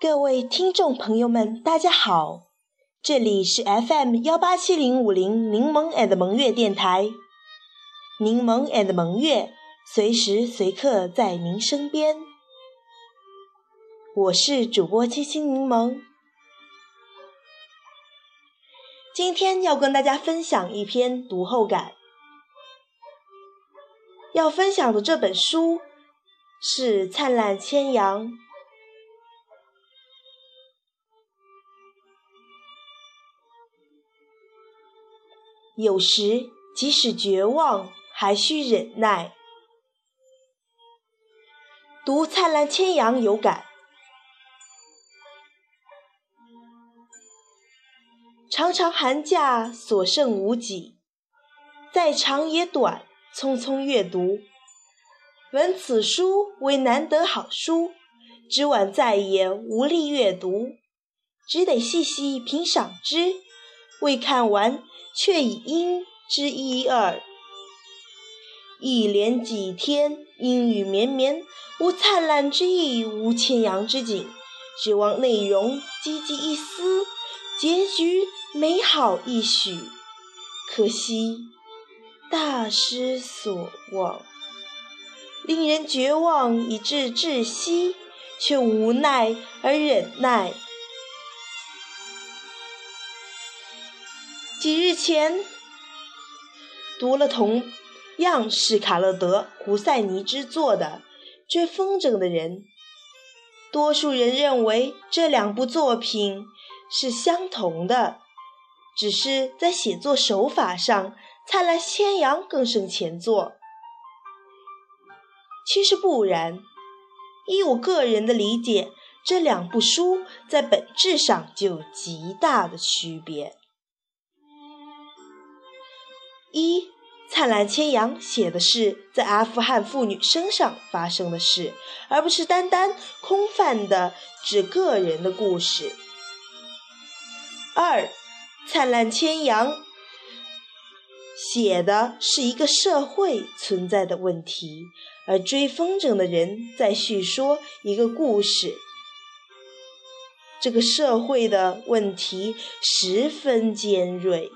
各位听众朋友们，大家好，这里是 FM 幺八七零五零柠檬 and 萌月电台，柠檬 and 萌月随时随刻在您身边，我是主播清新柠檬，今天要跟大家分享一篇读后感，要分享的这本书是《灿烂千阳》。有时，即使绝望，还需忍耐。读《灿烂千阳》有感，长长寒假所剩无几，再长也短，匆匆阅读。闻此书为难得好书，只晚再也无力阅读，只得细细品赏之，未看完。却已应之一二，一连几天阴雨绵绵，无灿烂之意，无牵羊之景，指望内容积极一丝，结局美好一许，可惜大失所望，令人绝望以致窒息，却无奈而忍耐。几日前，读了同样是卡勒德·胡塞尼之作的《追风筝的人》，多数人认为这两部作品是相同的，只是在写作手法上，《灿烂千阳》更胜前作。其实不然，依我个人的理解，这两部书在本质上就有极大的区别。一《灿烂千阳》写的是在阿富汗妇女身上发生的事，而不是单单空泛的指个人的故事。二《灿烂千阳》写的是一个社会存在的问题，而追风筝的人在叙说一个故事。这个社会的问题十分尖锐。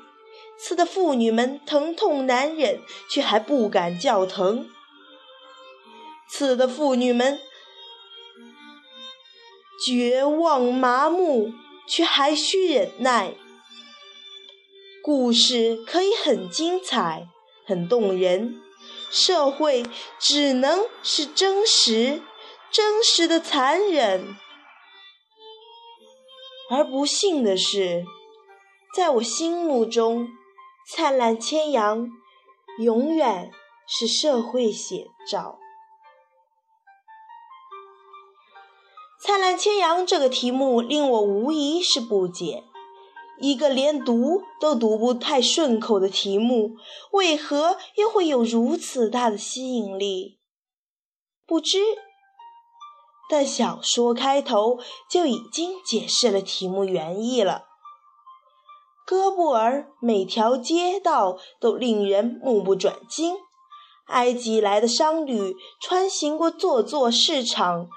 刺的妇女们疼痛难忍，却还不敢叫疼；刺的妇女们绝望麻木，却还需忍耐。故事可以很精彩、很动人，社会只能是真实、真实的残忍。而不幸的是，在我心目中。灿烂千阳永远是社会写照。灿烂千阳这个题目令我无疑是不解：一个连读都读不太顺口的题目，为何又会有如此大的吸引力？不知，但小说开头就已经解释了题目原意了。哥布尔每条街道都令人目不转睛。埃及来的商旅穿行过座座市场，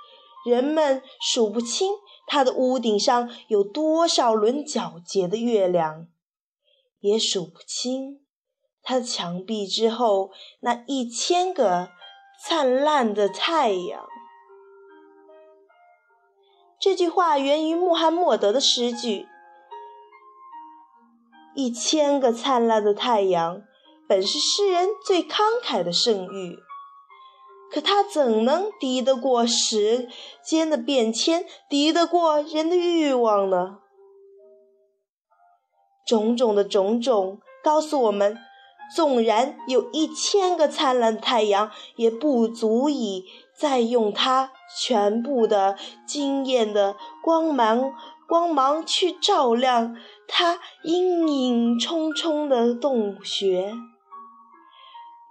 人们数不清他的屋顶上有多少轮皎洁的月亮，也数不清他的墙壁之后那一千个灿烂的太阳。这句话源于穆罕默德的诗句。一千个灿烂的太阳，本是诗人最慷慨的盛誉，可它怎能敌得过时间的变迁，敌得过人的欲望呢？种种的种种告诉我们，纵然有一千个灿烂的太阳，也不足以再用它全部的惊艳的光芒。光芒去照亮他阴影重重的洞穴，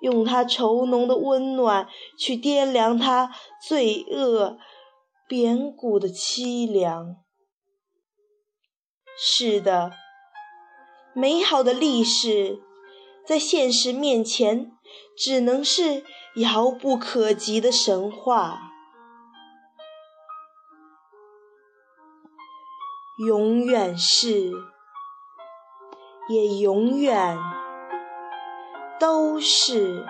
用他稠浓的温暖去掂量他罪恶扁骨的凄凉。是的，美好的历史在现实面前只能是遥不可及的神话。永远是，也永远都是。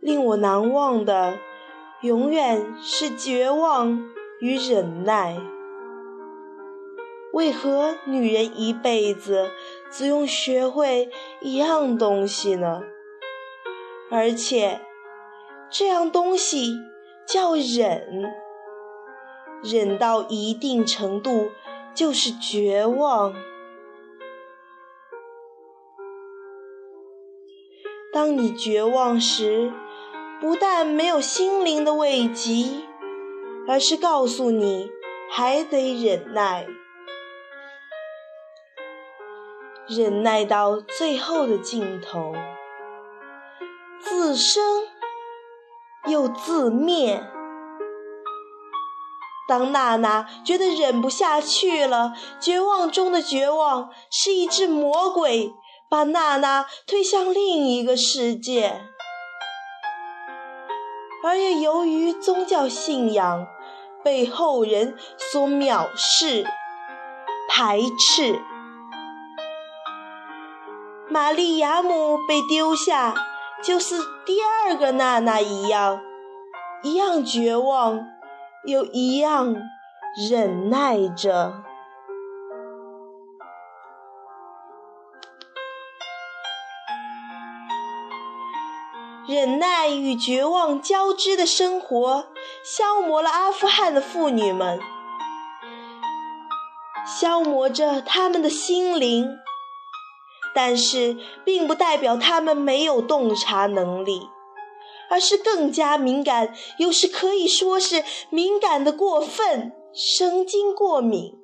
令我难忘的，永远是绝望与忍耐。为何女人一辈子只用学会一样东西呢？而且，这样东西叫忍，忍到一定程度就是绝望。当你绝望时，不但没有心灵的慰藉，而是告诉你还得忍耐，忍耐到最后的尽头，自生又自灭。当娜娜觉得忍不下去了，绝望中的绝望是一只魔鬼，把娜娜推向另一个世界。而又由于宗教信仰被后人所藐视、排斥，玛丽亚姆被丢下，就是第二个娜娜一样，一样绝望，又一样忍耐着。忍耐与绝望交织的生活，消磨了阿富汗的妇女们，消磨着他们的心灵。但是，并不代表他们没有洞察能力，而是更加敏感，有时可以说是敏感的过分，神经过敏。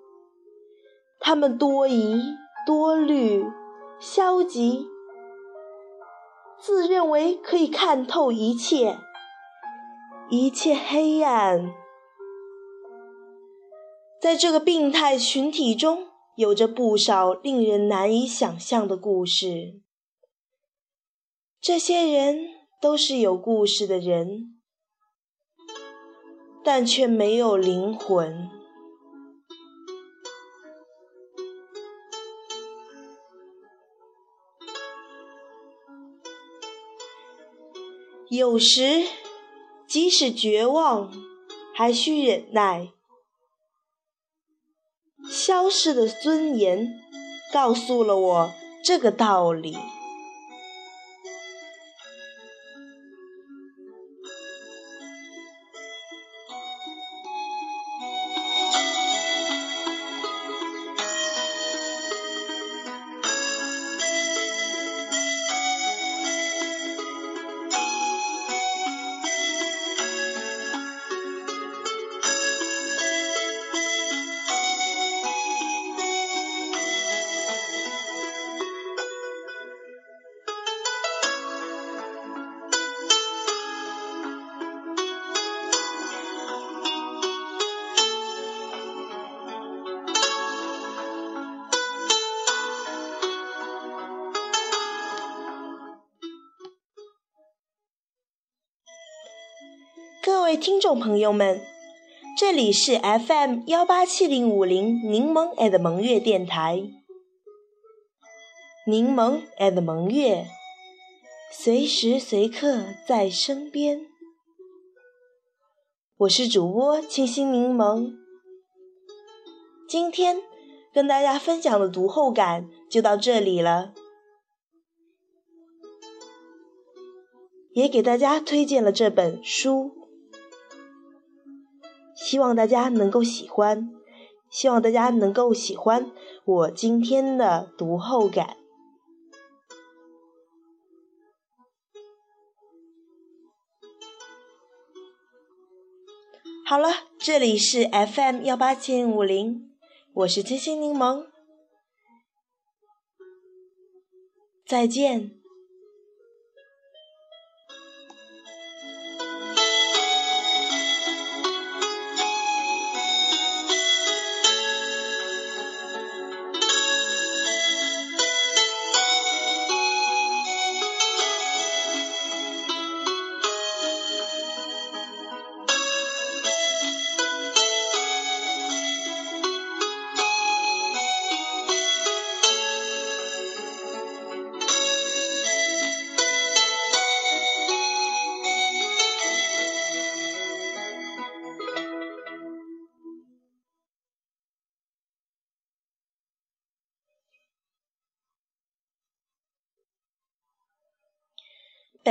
他们多疑、多虑、消极。自认为可以看透一切，一切黑暗。在这个病态群体中，有着不少令人难以想象的故事。这些人都是有故事的人，但却没有灵魂。有时，即使绝望，还需忍耐。消逝的尊严，告诉了我这个道理。位听众朋友们，这里是 FM 幺八七零五零柠檬 and 萌月电台，柠檬 and 萌月，随时随刻在身边。我是主播清新柠檬，今天跟大家分享的读后感就到这里了，也给大家推荐了这本书。希望大家能够喜欢，希望大家能够喜欢我今天的读后感。好了，这里是 FM 幺八七零五零，我是清新柠檬，再见。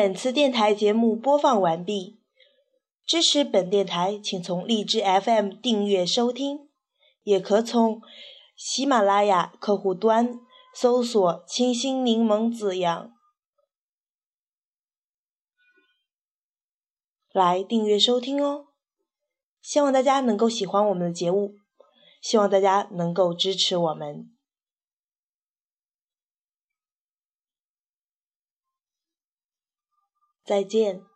本次电台节目播放完毕。支持本电台，请从荔枝 FM 订阅收听，也可从喜马拉雅客户端搜索“清新柠檬子样”来订阅收听哦。希望大家能够喜欢我们的节目，希望大家能够支持我们。再见。